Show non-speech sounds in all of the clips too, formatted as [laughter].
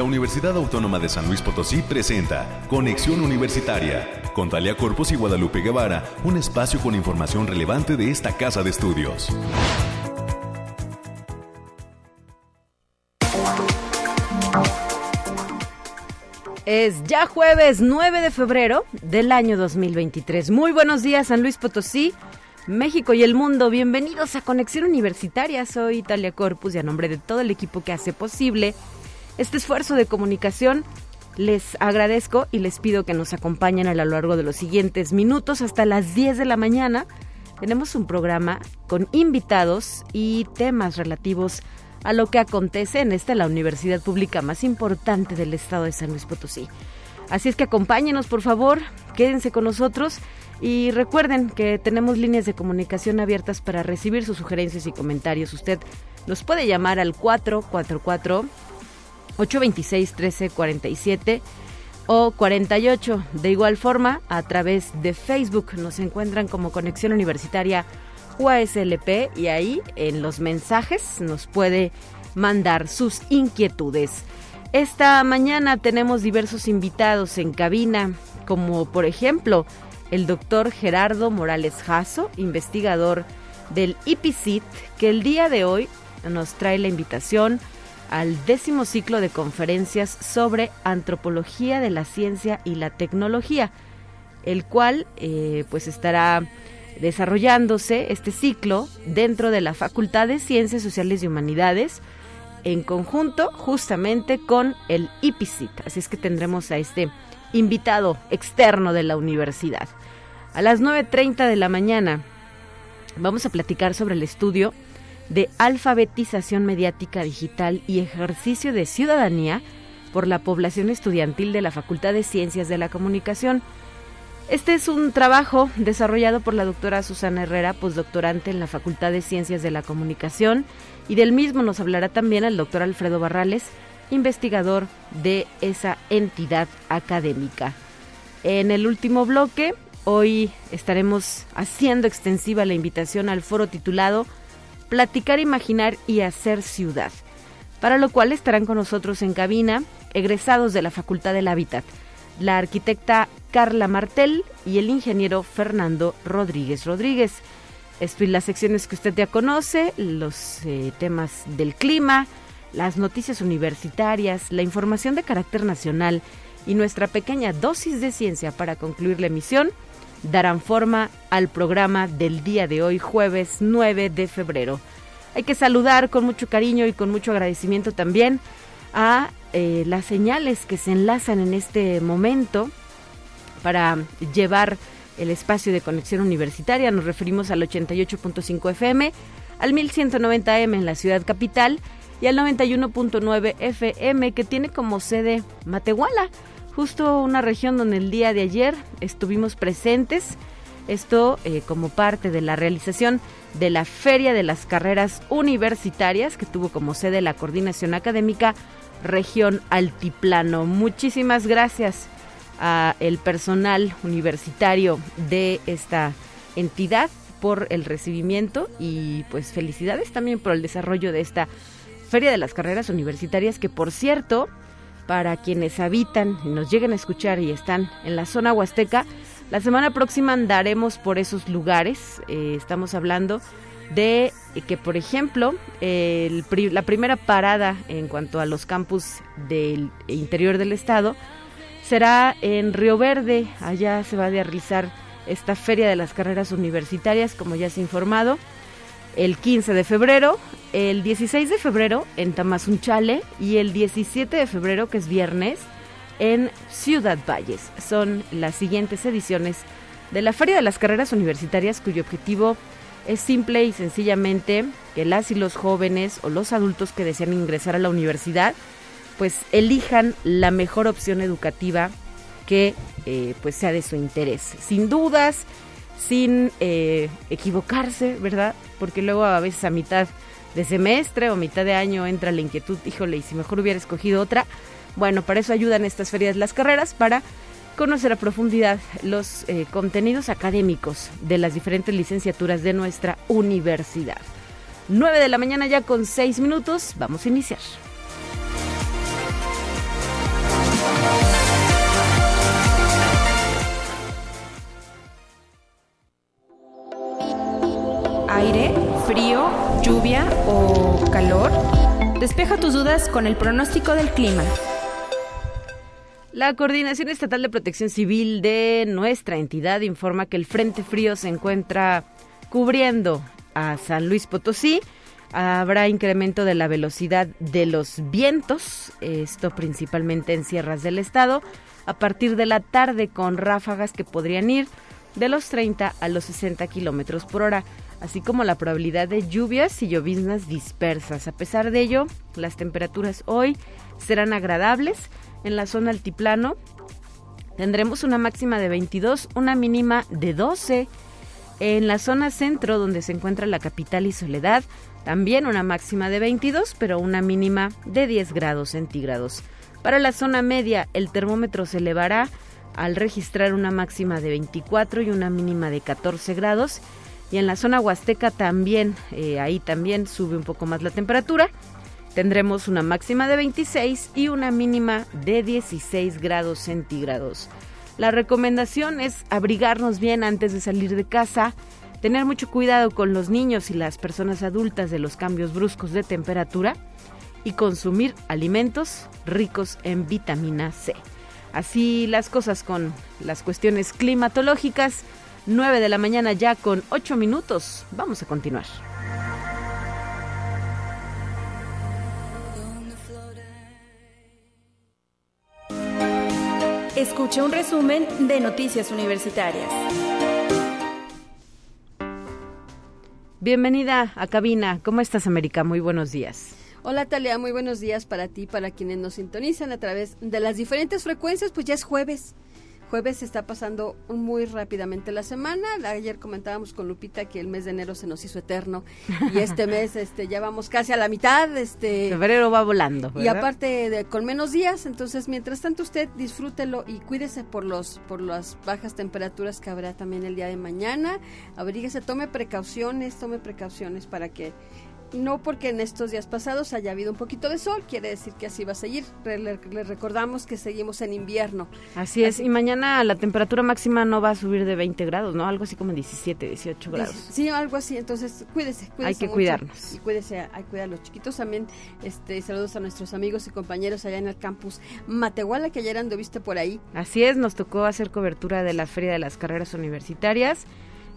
La Universidad Autónoma de San Luis Potosí presenta Conexión Universitaria con Talia Corpus y Guadalupe Guevara, un espacio con información relevante de esta casa de estudios. Es ya jueves 9 de febrero del año 2023. Muy buenos días, San Luis Potosí, México y el mundo. Bienvenidos a Conexión Universitaria. Soy Italia Corpus y a nombre de todo el equipo que hace posible este esfuerzo de comunicación, les agradezco y les pido que nos acompañen a lo largo de los siguientes minutos hasta las 10 de la mañana. Tenemos un programa con invitados y temas relativos a lo que acontece en esta la universidad pública más importante del estado de San Luis Potosí. Así es que acompáñenos, por favor, quédense con nosotros y recuerden que tenemos líneas de comunicación abiertas para recibir sus sugerencias y comentarios. Usted nos puede llamar al 444 826 1347 o 48. De igual forma, a través de Facebook nos encuentran como Conexión Universitaria UASLP y ahí en los mensajes nos puede mandar sus inquietudes. Esta mañana tenemos diversos invitados en cabina, como por ejemplo el doctor Gerardo Morales Jasso, investigador del IPICIT, que el día de hoy nos trae la invitación al décimo ciclo de conferencias sobre antropología de la ciencia y la tecnología, el cual eh, pues estará desarrollándose este ciclo dentro de la Facultad de Ciencias Sociales y Humanidades en conjunto justamente con el IPICIT. Así es que tendremos a este invitado externo de la universidad. A las 9.30 de la mañana vamos a platicar sobre el estudio de alfabetización mediática digital y ejercicio de ciudadanía por la población estudiantil de la Facultad de Ciencias de la Comunicación. Este es un trabajo desarrollado por la doctora Susana Herrera, postdoctorante en la Facultad de Ciencias de la Comunicación, y del mismo nos hablará también el doctor Alfredo Barrales, investigador de esa entidad académica. En el último bloque, hoy estaremos haciendo extensiva la invitación al foro titulado platicar, imaginar y hacer ciudad, para lo cual estarán con nosotros en cabina egresados de la Facultad del Hábitat, la arquitecta Carla Martel y el ingeniero Fernando Rodríguez Rodríguez. Esto y las secciones que usted ya conoce, los eh, temas del clima, las noticias universitarias, la información de carácter nacional y nuestra pequeña dosis de ciencia para concluir la emisión darán forma al programa del día de hoy, jueves 9 de febrero. Hay que saludar con mucho cariño y con mucho agradecimiento también a eh, las señales que se enlazan en este momento para llevar el espacio de conexión universitaria. Nos referimos al 88.5 FM, al 1190M en la ciudad capital y al 91.9 FM que tiene como sede Matehuala justo una región donde el día de ayer estuvimos presentes, esto eh, como parte de la realización de la Feria de las Carreras Universitarias, que tuvo como sede la Coordinación Académica Región Altiplano. Muchísimas gracias a el personal universitario de esta entidad por el recibimiento y pues felicidades también por el desarrollo de esta Feria de las Carreras Universitarias que por cierto para quienes habitan y nos lleguen a escuchar y están en la zona huasteca. La semana próxima andaremos por esos lugares. Eh, estamos hablando de que, por ejemplo, la primera parada en cuanto a los campus del interior del estado será en Río Verde. Allá se va a realizar esta feria de las carreras universitarias, como ya se ha informado el 15 de febrero, el 16 de febrero en Tamazunchale y el 17 de febrero, que es viernes, en Ciudad Valles. Son las siguientes ediciones de la Feria de las Carreras Universitarias cuyo objetivo es simple y sencillamente que las y los jóvenes o los adultos que desean ingresar a la universidad pues elijan la mejor opción educativa que eh, pues sea de su interés. Sin dudas, sin eh, equivocarse, ¿verdad? Porque luego a veces a mitad de semestre o mitad de año entra la inquietud, híjole, y si mejor hubiera escogido otra. Bueno, para eso ayudan estas ferias las carreras, para conocer a profundidad los eh, contenidos académicos de las diferentes licenciaturas de nuestra universidad. 9 de la mañana ya con 6 minutos, vamos a iniciar. Aire, frío, lluvia o calor? Despeja tus dudas con el pronóstico del clima. La Coordinación Estatal de Protección Civil de nuestra entidad informa que el Frente Frío se encuentra cubriendo a San Luis Potosí. Habrá incremento de la velocidad de los vientos, esto principalmente en sierras del estado, a partir de la tarde con ráfagas que podrían ir de los 30 a los 60 kilómetros por hora así como la probabilidad de lluvias y lloviznas dispersas. A pesar de ello, las temperaturas hoy serán agradables. En la zona altiplano tendremos una máxima de 22, una mínima de 12. En la zona centro, donde se encuentra la capital y Soledad, también una máxima de 22, pero una mínima de 10 grados centígrados. Para la zona media, el termómetro se elevará al registrar una máxima de 24 y una mínima de 14 grados y en la zona huasteca también, eh, ahí también sube un poco más la temperatura. Tendremos una máxima de 26 y una mínima de 16 grados centígrados. La recomendación es abrigarnos bien antes de salir de casa, tener mucho cuidado con los niños y las personas adultas de los cambios bruscos de temperatura y consumir alimentos ricos en vitamina C. Así las cosas con las cuestiones climatológicas. 9 de la mañana ya con 8 minutos. Vamos a continuar. Escucha un resumen de Noticias Universitarias. Bienvenida a cabina. ¿Cómo estás, América? Muy buenos días. Hola Talia, muy buenos días para ti, para quienes nos sintonizan a través de las diferentes frecuencias, pues ya es jueves jueves se está pasando muy rápidamente la semana. Ayer comentábamos con Lupita que el mes de enero se nos hizo eterno y este [laughs] mes este ya vamos casi a la mitad, este febrero va volando, Y aparte de, con menos días, entonces mientras tanto usted disfrútelo y cuídese por los por las bajas temperaturas que habrá también el día de mañana. Abríguese, tome precauciones, tome precauciones para que no porque en estos días pasados haya habido un poquito de sol, quiere decir que así va a seguir. Le, recordamos que seguimos en invierno. Así es, y mañana la temperatura máxima no va a subir de 20 grados, ¿no? Algo así como 17, 18 grados. Sí, algo así, entonces cuídese, cuídese Hay que cuidarnos. Y cuídese, hay que cuidar a los chiquitos también. Este, saludos a nuestros amigos y compañeros allá en el campus Matehuala, que ayer anduviste por ahí. Así es, nos tocó hacer cobertura de la Feria de las Carreras Universitarias,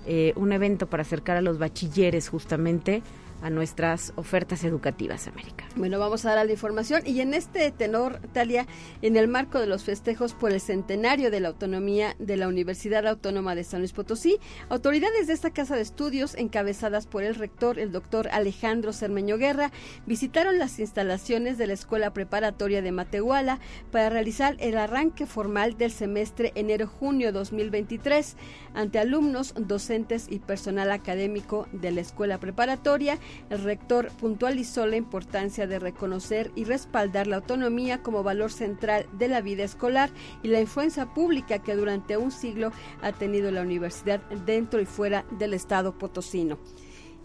eh, un evento para acercar a los bachilleres justamente a nuestras ofertas educativas, América. Bueno, vamos a dar la información y en este tenor, Talia, en el marco de los festejos por el centenario de la autonomía de la Universidad Autónoma de San Luis Potosí, autoridades de esta casa de estudios, encabezadas por el rector, el doctor Alejandro Cermeño Guerra, visitaron las instalaciones de la Escuela Preparatoria de Matehuala para realizar el arranque formal del semestre enero-junio 2023 ante alumnos, docentes y personal académico de la Escuela Preparatoria el rector puntualizó la importancia de reconocer y respaldar la autonomía como valor central de la vida escolar y la influencia pública que durante un siglo ha tenido la universidad dentro y fuera del Estado potosino.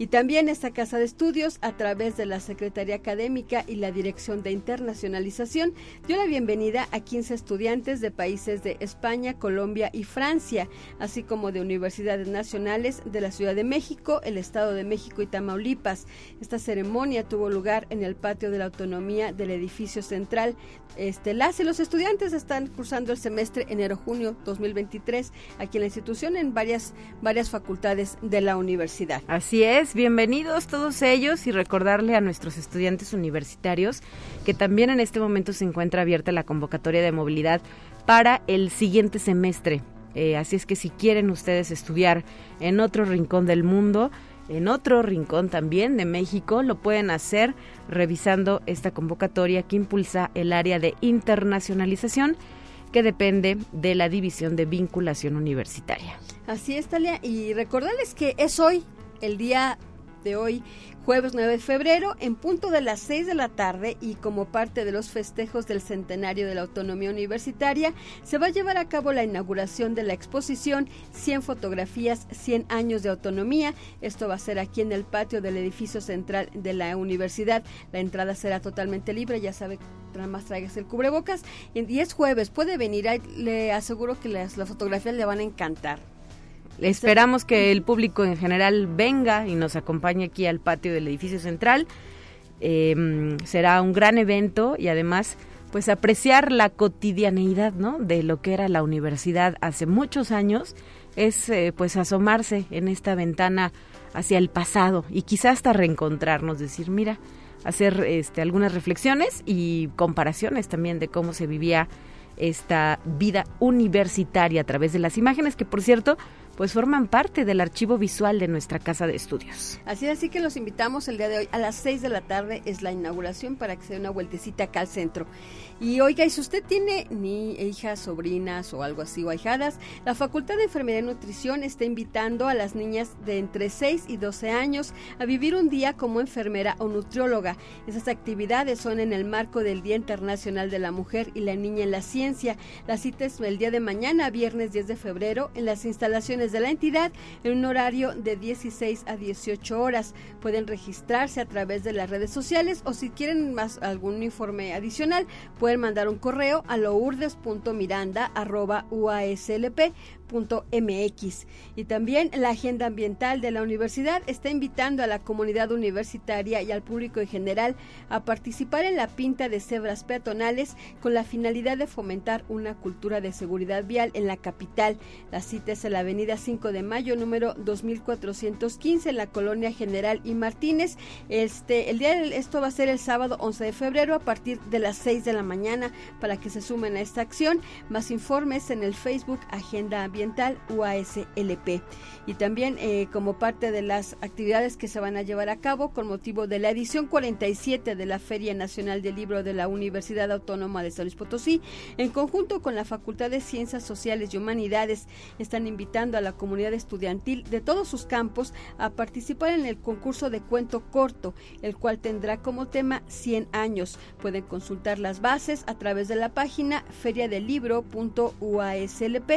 Y también esta casa de estudios, a través de la Secretaría Académica y la Dirección de Internacionalización, dio la bienvenida a 15 estudiantes de países de España, Colombia y Francia, así como de universidades nacionales de la Ciudad de México, el Estado de México y Tamaulipas. Esta ceremonia tuvo lugar en el patio de la autonomía del edificio central. Este, las y los estudiantes están cursando el semestre enero-junio 2023 aquí en la institución en varias, varias facultades de la universidad. Así es bienvenidos todos ellos y recordarle a nuestros estudiantes universitarios que también en este momento se encuentra abierta la convocatoria de movilidad para el siguiente semestre. Eh, así es que si quieren ustedes estudiar en otro rincón del mundo, en otro rincón también de México, lo pueden hacer revisando esta convocatoria que impulsa el área de internacionalización que depende de la División de Vinculación Universitaria. Así es, Talia, y recordarles que es hoy el día de hoy Jueves 9 de febrero, en punto de las 6 de la tarde y como parte de los festejos del centenario de la autonomía universitaria, se va a llevar a cabo la inauguración de la exposición 100 fotografías, 100 años de autonomía. Esto va a ser aquí en el patio del edificio central de la universidad. La entrada será totalmente libre, ya sabe nada más traigas el cubrebocas. Y es jueves, puede venir, le aseguro que las, las fotografías le van a encantar. Esperamos que el público en general venga y nos acompañe aquí al patio del edificio central. Em, será un gran evento y además pues apreciar la cotidianeidad ¿no? de lo que era la universidad hace muchos años es eh, pues asomarse en esta ventana hacia el pasado y quizás hasta reencontrarnos decir mira hacer este, algunas reflexiones y comparaciones también de cómo se vivía esta vida universitaria a través de las imágenes que por cierto pues forman parte del archivo visual de nuestra casa de estudios. Así es, así que los invitamos el día de hoy a las 6 de la tarde es la inauguración para que se dé una vueltecita acá al centro. Y oiga, y si usted tiene ni hijas, sobrinas o algo así o ahijadas, la Facultad de Enfermería y Nutrición está invitando a las niñas de entre 6 y 12 años a vivir un día como enfermera o nutrióloga. Esas actividades son en el marco del Día Internacional de la Mujer y la Niña en la Ciencia. La cita es el día de mañana, viernes 10 de febrero, en las instalaciones de la entidad en un horario de 16 a 18 horas. Pueden registrarse a través de las redes sociales o si quieren más algún informe adicional, pueden mandar un correo a lourdes.miranda.uaslp MX. Y también la Agenda Ambiental de la Universidad está invitando a la comunidad universitaria y al público en general a participar en la pinta de cebras peatonales con la finalidad de fomentar una cultura de seguridad vial en la capital. La cita es en la avenida 5 de mayo, número 2415, en la colonia General y Martínez. Este, el día esto va a ser el sábado 11 de febrero a partir de las 6 de la mañana para que se sumen a esta acción. Más informes en el Facebook Agenda Ambiental UASLP. Y también eh, como parte de las actividades que se van a llevar a cabo con motivo de la edición 47 de la Feria Nacional del Libro de la Universidad Autónoma de San Luis Potosí, en conjunto con la Facultad de Ciencias Sociales y Humanidades, están invitando a la comunidad estudiantil de todos sus campos a participar en el concurso de cuento corto, el cual tendrá como tema 100 años. Pueden consultar las bases a través de la página feriadelibro.uaslp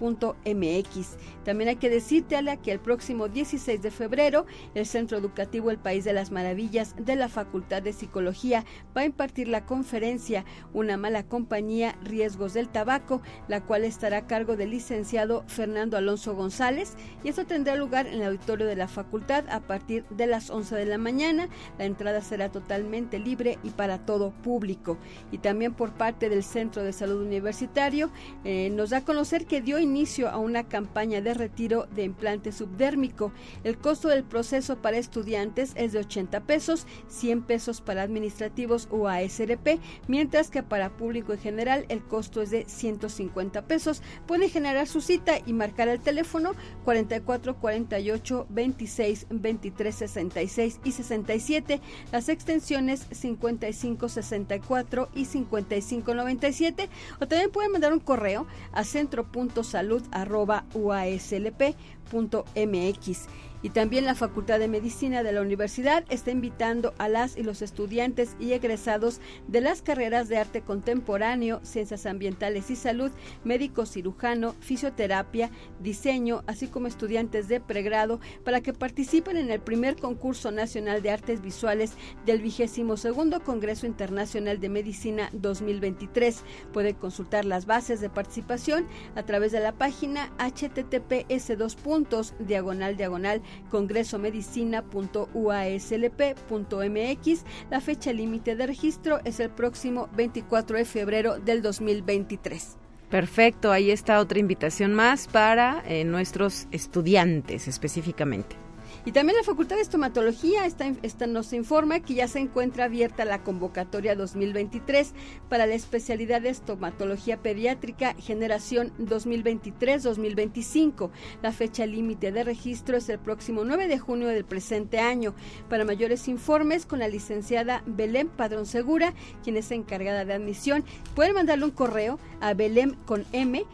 MX. También hay que decirte, Ala, que el próximo 16 de febrero, el Centro Educativo El País de las Maravillas de la Facultad de Psicología va a impartir la conferencia Una mala compañía, riesgos del tabaco, la cual estará a cargo del licenciado Fernando Alonso González y esto tendrá lugar en el auditorio de la facultad a partir de las 11 de la mañana. La entrada será totalmente libre y para todo público. Y también por parte del Centro de Salud Universitario eh, nos da a conocer que dio inicio a una campaña de retiro de implante subdérmico. El costo del proceso para estudiantes es de 80 pesos, 100 pesos para administrativos o ASRP, mientras que para público en general el costo es de 150 pesos. Puede generar su cita y marcar el teléfono 44 48 26 23 66 y 67, las extensiones 55 64 y 55 97 o también pueden mandar un correo a centro.salud salud.uaslp.mx. Y también la Facultad de Medicina de la Universidad está invitando a las y los estudiantes y egresados de las carreras de arte contemporáneo, ciencias ambientales y salud, médico cirujano, fisioterapia, diseño, así como estudiantes de pregrado, para que participen en el primer concurso nacional de artes visuales del vigésimo segundo Congreso Internacional de Medicina 2023. Puede consultar las bases de participación a través de la página https dos puntos diagonal diagonal congresomedicina.uaslp.mx. La fecha límite de registro es el próximo 24 de febrero del 2023. Perfecto, ahí está otra invitación más para eh, nuestros estudiantes específicamente. Y también la Facultad de Estomatología está, nos informa que ya se encuentra abierta la convocatoria 2023 para la especialidad de estomatología pediátrica generación 2023-2025. La fecha límite de registro es el próximo 9 de junio del presente año. Para mayores informes con la licenciada Belén Padrón Segura, quien es encargada de admisión, pueden mandarle un correo a belén con m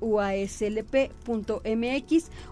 uaslp.mx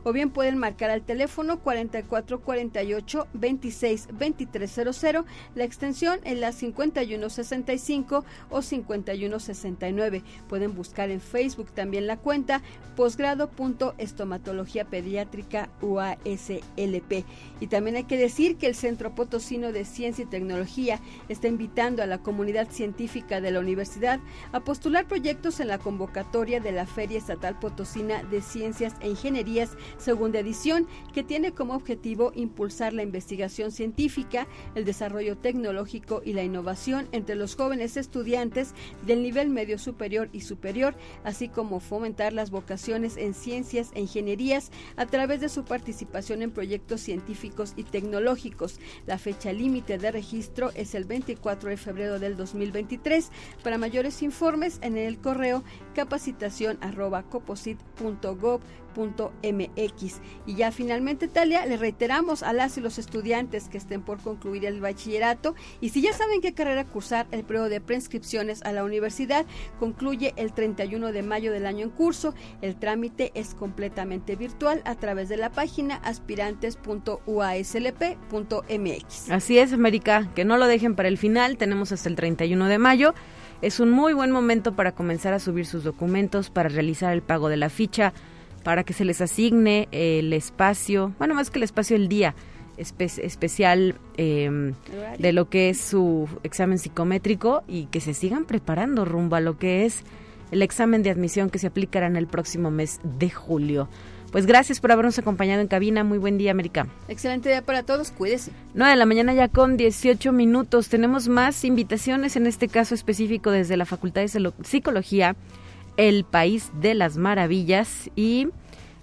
o bien pueden marcar al teléfono 4448 26 2300, la extensión en la 5165 o 5169. Pueden buscar en Facebook también la cuenta posgrado.estomatología pediátrica UASLP. Y también hay que decir que el Centro Potosino de Ciencia y Tecnología está invitando a la comunidad científica de la universidad a postular proyectos en la convocatoria de la Feria Estatal Potosina de Ciencias e Ingenierías segunda edición, que tiene como objetivo impulsar la investigación científica, el desarrollo tecnológico y la innovación entre los jóvenes estudiantes del nivel medio superior y superior, así como fomentar las vocaciones en ciencias e ingenierías a través de su participación en proyectos científicos y tecnológicos. La fecha límite de registro es el 24 de febrero del 2023. Para mayores informes en el correo capacitación mx Y ya finalmente, Talia, le reiteramos a las y los estudiantes que estén por concluir el bachillerato y si ya saben qué carrera cursar, el periodo de preinscripciones a la universidad concluye el 31 de mayo del año en curso. El trámite es completamente virtual a través de la página aspirantes.uaslp.mx. Así es, América, que no lo dejen para el final, tenemos hasta el 31 de mayo. Es un muy buen momento para comenzar a subir sus documentos, para realizar el pago de la ficha para que se les asigne el espacio, bueno, más que el espacio, el día especial em, de lo que es su examen psicométrico y que se sigan preparando rumbo a lo que es el examen de admisión que se aplicará en el próximo mes de julio. Pues gracias por habernos acompañado en cabina. Muy buen día, América. Excelente día para todos. Cuídese. 9 de la mañana ya con 18 minutos. Tenemos más invitaciones, en este caso específico desde la Facultad de Psicología el País de las Maravillas y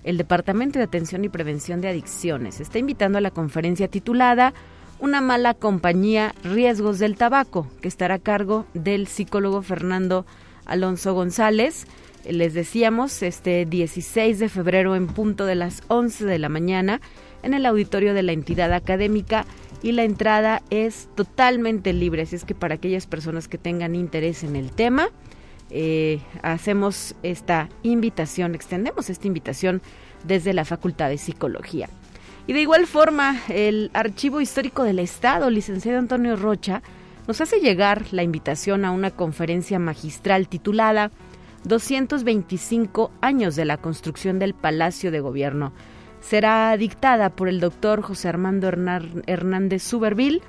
el Departamento de Atención y Prevención de Adicciones está invitando a la conferencia titulada Una mala compañía, riesgos del tabaco, que estará a cargo del psicólogo Fernando Alonso González. Les decíamos, este 16 de febrero en punto de las 11 de la mañana en el auditorio de la entidad académica y la entrada es totalmente libre, así es que para aquellas personas que tengan interés en el tema, eh, hacemos esta invitación, extendemos esta invitación desde la Facultad de Psicología. Y de igual forma, el Archivo Histórico del Estado, licenciado Antonio Rocha, nos hace llegar la invitación a una conferencia magistral titulada 225 años de la construcción del Palacio de Gobierno. Será dictada por el doctor José Armando Hernández Suberville,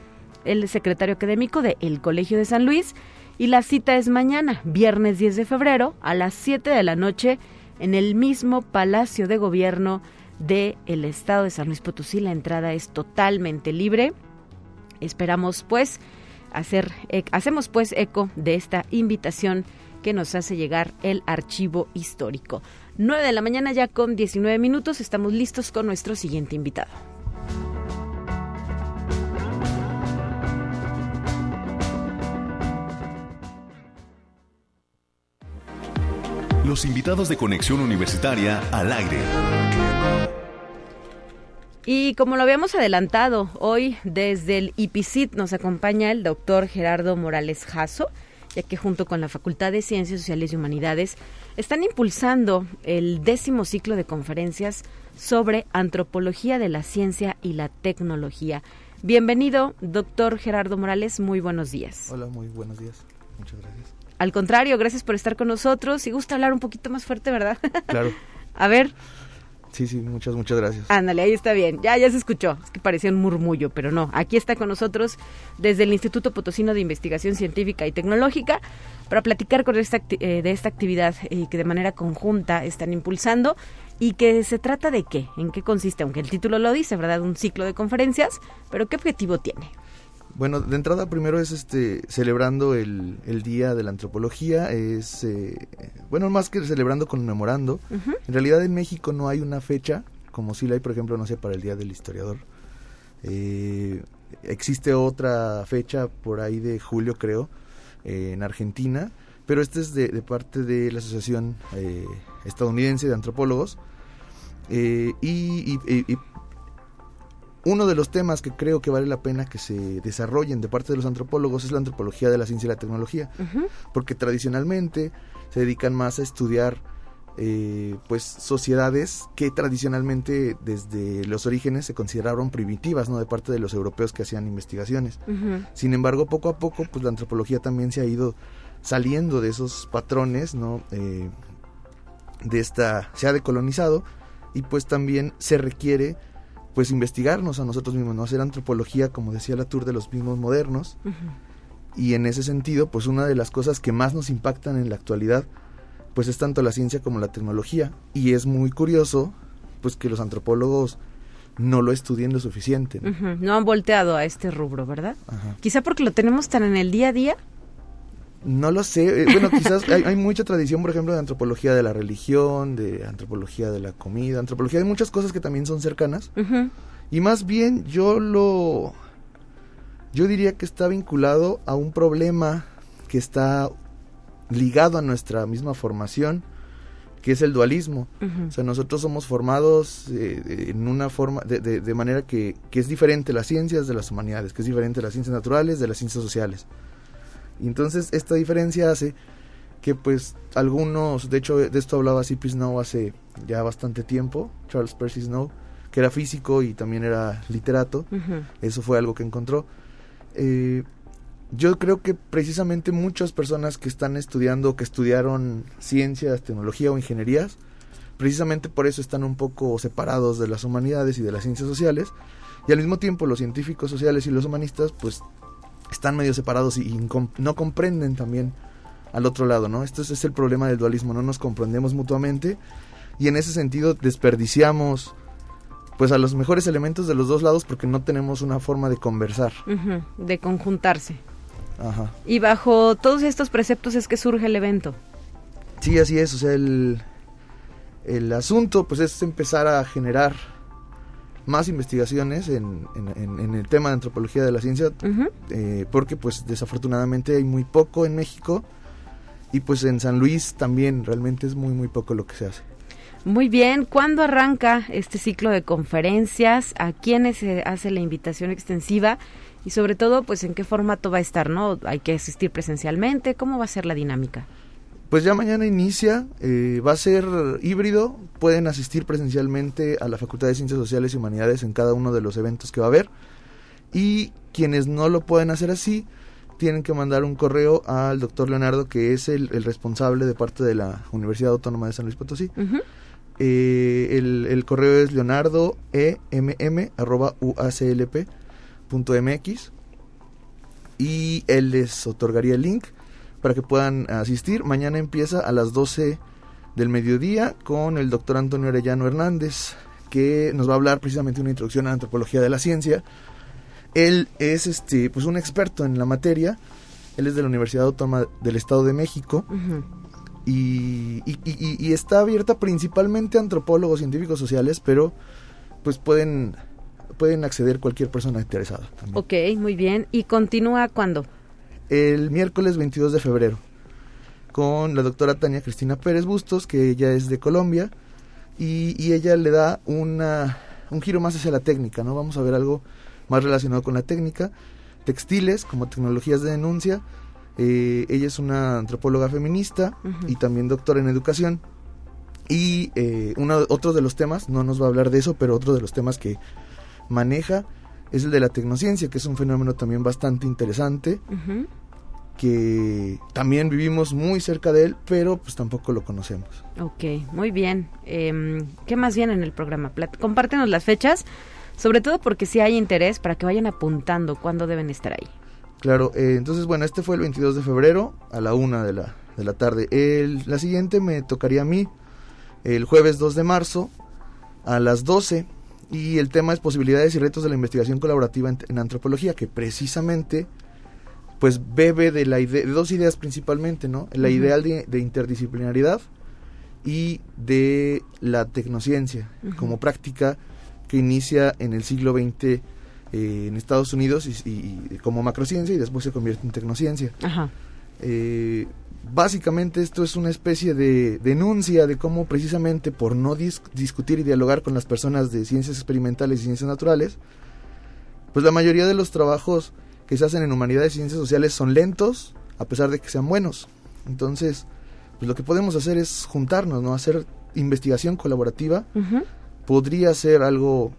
el secretario académico del Colegio de San Luis, y la cita es mañana, viernes 10 de febrero, a las 7 de la noche, en el mismo Palacio de Gobierno del el Estado de San Luis Potosí. La entrada es totalmente libre. Esperamos pues hacer, eh, hacemos pues eco de esta invitación que nos hace llegar el archivo histórico. 9 de la mañana ya con 19 minutos, estamos listos con nuestro siguiente invitado. Los invitados de Conexión Universitaria al aire. Y como lo habíamos adelantado, hoy desde el IPICIT nos acompaña el doctor Gerardo Morales Jasso, ya que junto con la Facultad de Ciencias Sociales y Humanidades están impulsando el décimo ciclo de conferencias sobre antropología de la ciencia y la tecnología. Bienvenido, doctor Gerardo Morales, muy buenos días. Hola, muy buenos días. Muchas gracias. Al contrario, gracias por estar con nosotros. Si gusta hablar un poquito más fuerte, ¿verdad? Claro. [laughs] A ver. Sí, sí, muchas, muchas gracias. Ándale, ahí está bien. Ya, ya se escuchó. Es que parecía un murmullo, pero no. Aquí está con nosotros desde el Instituto Potosino de Investigación Científica y Tecnológica para platicar con esta, eh, de esta actividad eh, que de manera conjunta están impulsando y que se trata de qué, en qué consiste, aunque el título lo dice, ¿verdad? Un ciclo de conferencias, pero ¿qué objetivo tiene? Bueno, de entrada primero es este celebrando el, el Día de la Antropología, es eh, bueno, más que celebrando, conmemorando. En realidad en México no hay una fecha, como si la hay, por ejemplo, no sé, para el Día del Historiador. Eh, existe otra fecha por ahí de julio, creo, eh, en Argentina, pero este es de, parte de la Asociación Estadounidense de Antropólogos. y, y, uno de los temas que creo que vale la pena que se desarrollen de parte de los antropólogos es la antropología de la ciencia y la tecnología, porque tradicionalmente se dedican más a estudiar eh, pues sociedades que tradicionalmente desde los orígenes se consideraron primitivas, ¿no? De parte de los europeos que hacían investigaciones. Sin embargo, poco a poco, pues la antropología también se ha ido saliendo de esos patrones, ¿no? Eh, de esta, se ha decolonizado y pues también se requiere pues investigarnos a nosotros mismos, no hacer antropología, como decía la Tour, de los mismos modernos. Y en ese sentido, pues una de las cosas que más nos impactan en la actualidad, pues es tanto la ciencia como la tecnología. Y es muy curioso, pues que los antropólogos no lo estudien lo suficiente. No, han volteado a este rubro, ¿verdad? Quizá porque lo tenemos tan en el día a día no lo sé. Eh, bueno, quizás hay, mucha tradición, por ejemplo, de antropología de la religión, de antropología de la comida, antropología de muchas cosas que también son cercanas. Y más bien yo lo... Yo diría que está vinculado a un problema que está ligado a nuestra misma formación, que es el dualismo. O sea, nosotros somos formados eh, en una forma, de, de manera que, que, es diferente las ciencias de las humanidades, que es diferente las ciencias naturales de las ciencias sociales. Y entonces esta diferencia hace que pues algunos, de hecho de esto hablaba C.P. Snow hace ya bastante tiempo, Charles Percy Snow, que era físico y también era literato, eso fue algo que encontró. Eh, yo creo que precisamente muchas personas que están estudiando, que estudiaron ciencias, tecnología o ingenierías, precisamente por eso están un poco separados de las humanidades y de las ciencias sociales, y al mismo tiempo los científicos sociales y los humanistas pues están medio separados y, no comprenden también al otro lado, ¿no? Esto es, el problema del dualismo, no nos comprendemos mutuamente y en ese sentido desperdiciamos pues a los mejores elementos de los dos lados porque no tenemos una forma de conversar. de conjuntarse. Ajá. Y bajo todos estos preceptos es que surge el evento. Sí, así es, o sea, el, el asunto pues es empezar a generar más investigaciones en, en, el tema de antropología de la ciencia, eh, porque pues desafortunadamente hay muy poco en México y pues en San Luis también realmente es muy muy poco lo que se hace. Muy bien, ¿cuándo arranca este ciclo de conferencias? ¿A quiénes se hace la invitación extensiva? Y sobre todo, pues en qué formato va a estar, ¿no? ¿Hay que asistir presencialmente? ¿Cómo va a ser la dinámica? Pues ya mañana inicia, eh, va a ser híbrido, pueden asistir presencialmente a la Facultad de Ciencias Sociales y Humanidades en cada uno de los eventos que va a haber. Y quienes no lo pueden hacer así tienen que mandar un correo al doctor Leonardo que es el, responsable de parte de la Universidad Autónoma de San Luis Potosí. Eh, el, el, correo es leonardoemm.uaclp.mx y él les otorgaría el link para que puedan asistir. Mañana empieza a las 12 del mediodía con el doctor Antonio Arellano Hernández, que nos va a hablar precisamente de una introducción a la antropología de la ciencia. Él es este, pues un experto en la materia. Él es de la Universidad Autónoma del Estado de México. y, y, está abierta principalmente a antropólogos, científicos sociales, pero pues pueden, pueden acceder cualquier persona interesada. Ok, muy bien. ¿Y continúa cuándo? El miércoles 22 de febrero con la doctora Tania Cristina Pérez Bustos, que ella es de Colombia, y, ella le da una, un giro más hacia la técnica, ¿no? Vamos a ver algo más relacionado con la técnica, textiles como tecnologías de denuncia, eh, ella es una antropóloga feminista y también doctora en educación, y eh, uno, otro de los temas, no nos va a hablar de eso, pero otro de los temas que maneja es el de la tecnociencia, que es un fenómeno también bastante interesante, que también vivimos muy cerca de él, pero pues tampoco lo conocemos. Ok, muy bien. Em, ¿Qué más viene en el programa? compártenos las fechas, sobre todo porque si hay interés para que vayan apuntando cuándo deben estar ahí. Claro, eh, entonces bueno, este fue el 22 de febrero a la una de la, de la tarde. El, la siguiente me tocaría a mí el jueves 2 de marzo a las 12 y el tema es posibilidades y retos de la investigación colaborativa en, antropología, que precisamente pues bebe de la idea, de dos ideas principalmente, ¿no? La idea de, interdisciplinaridad y de la tecnociencia como práctica que inicia en el siglo XX eh, en Estados Unidos y, como macrociencia y después se convierte en tecnociencia. Ajá. Eh, básicamente esto es una especie de denuncia de cómo precisamente por no discutir y dialogar con las personas de ciencias experimentales y ciencias naturales, pues la mayoría de los trabajos que se hacen en humanidades y ciencias sociales son lentos, a pesar de que sean buenos. Entonces, pues lo que podemos hacer es juntarnos, ¿no? Hacer investigación colaborativa. Podría ser algo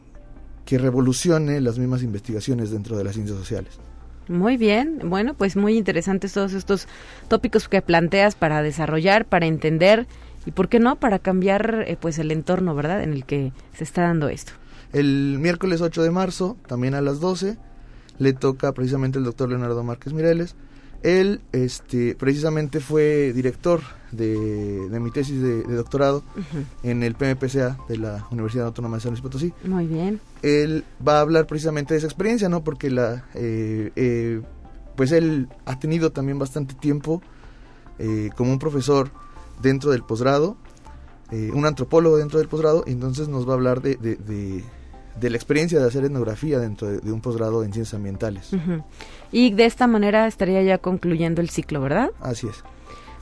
que revolucione las mismas investigaciones dentro de las ciencias sociales. Muy bien, bueno, pues muy interesantes todos estos tópicos que planteas para desarrollar, para entender y, ¿por qué no?, para cambiar eh, pues el entorno, ¿verdad?, en el que se está dando esto. El miércoles 8 de marzo, también a las 12, le toca precisamente el doctor Leonardo Márquez Mireles. Él este, precisamente fue director de, mi tesis de, doctorado en el PMPCA de la Universidad Autónoma de San Luis Potosí. Muy bien. Él va a hablar precisamente de esa experiencia, ¿no? Porque la, eh, eh, pues él ha tenido también bastante tiempo eh, como un profesor dentro del posgrado, un antropólogo dentro del posgrado, entonces nos va a hablar de, de la experiencia de hacer etnografía dentro de, un posgrado en ciencias ambientales. Y de esta manera estaría ya concluyendo el ciclo, ¿verdad? Así es.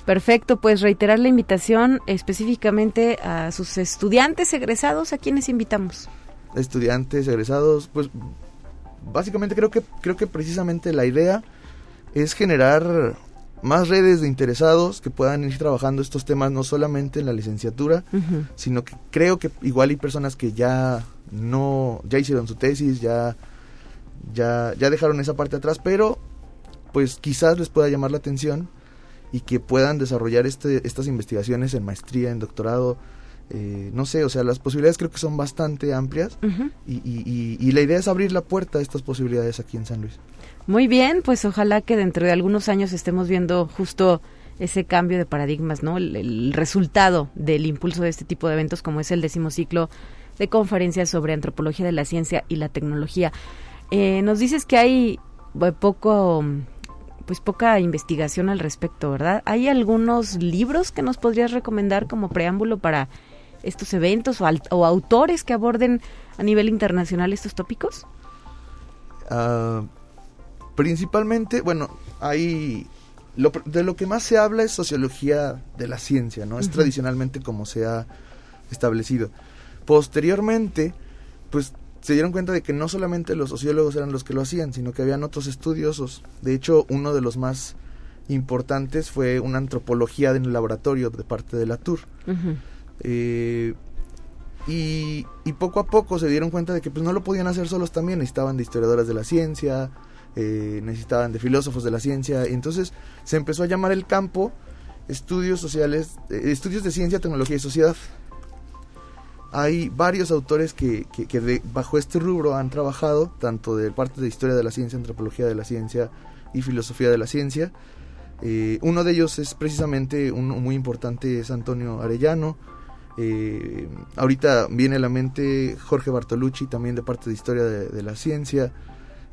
Perfecto, pues reiterar la invitación específicamente a sus estudiantes egresados, ¿a quienes invitamos? Estudiantes egresados, pues básicamente creo que creo que precisamente la idea es generar más redes de interesados que puedan ir trabajando estos temas no solamente en la licenciatura, sino que creo que igual hay personas que ya no ya hicieron su tesis, ya ya ya dejaron esa parte atrás, pero pues quizás les pueda llamar la atención y que puedan desarrollar este, estas investigaciones en maestría, en doctorado, eh, no sé, o sea, las posibilidades creo que son bastante amplias y, y, y, la idea es abrir la puerta a estas posibilidades aquí en San Luis. Muy bien, pues ojalá que dentro de algunos años estemos viendo justo ese cambio de paradigmas, ¿no? El, resultado del impulso de este tipo de eventos como es el décimo ciclo de conferencias sobre antropología de la ciencia y la tecnología. Eh, nos dices que hay eh, poco pues poca investigación al respecto, ¿verdad? ¿Hay algunos libros que nos podrías recomendar como preámbulo para estos eventos o, autores que aborden a nivel internacional estos tópicos? Ah, principalmente, bueno, hay de lo que más se habla es sociología de la ciencia, ¿no? Es tradicionalmente como se ha establecido. Posteriormente, pues se dieron cuenta de que no solamente los sociólogos eran los que lo hacían, sino que habían otros estudiosos. De hecho, uno de los más importantes fue una antropología en el laboratorio de parte de la TUR. Eh, y, poco a poco se dieron cuenta de que pues no lo podían hacer solos también, necesitaban de historiadoras de la ciencia, eh, necesitaban de filósofos de la ciencia, y entonces se empezó a llamar el campo estudios sociales, eh, estudios de ciencia, tecnología y sociedad. Hay varios autores que, que, bajo este rubro han trabajado, tanto de parte de historia de la ciencia, antropología de la ciencia y filosofía de la ciencia. Eh, uno de ellos es precisamente uno muy importante, es Antonio Arellano. Eh, ahorita viene a la mente Jorge Bartolucci, también de parte de historia de, la ciencia.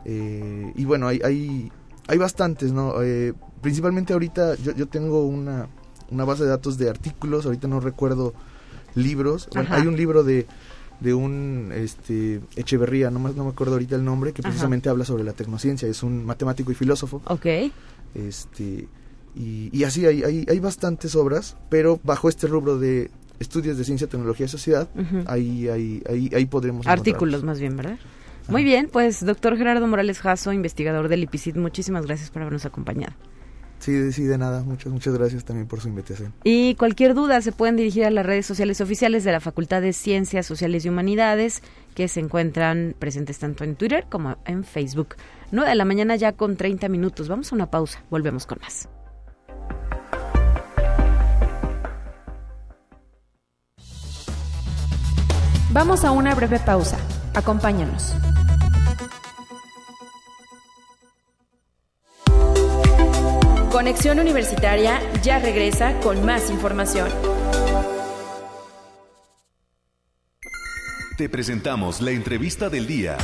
Eh, y bueno, hay, hay, hay bastantes, ¿no? principalmente ahorita yo, yo tengo una, una base de datos de artículos, ahorita no recuerdo libros. hay un libro de, de un este Echeverría, no, no me acuerdo ahorita el nombre, que precisamente habla sobre la tecnociencia, es un matemático y filósofo. Ok. Este, y, y así hay, hay, hay bastantes obras, pero bajo este rubro de estudios de ciencia, tecnología y sociedad, ahí, ahí, ahí, ahí podremos... Artículos más bien, ¿verdad? Muy bien, pues doctor Gerardo Morales Jasso, investigador del IPICIT, muchísimas gracias por habernos acompañado. Sí, sí, de nada. Muchas, muchas gracias también por su invitación. Y cualquier duda se pueden dirigir a las redes sociales oficiales de la Facultad de Ciencias Sociales y Humanidades, que se encuentran presentes tanto en Twitter como en Facebook. 9 de la mañana ya con 30 minutos. Vamos a una pausa. Volvemos con más. Vamos a una breve pausa. Acompáñanos. Conexión Universitaria ya regresa con más información. Te presentamos la entrevista del día.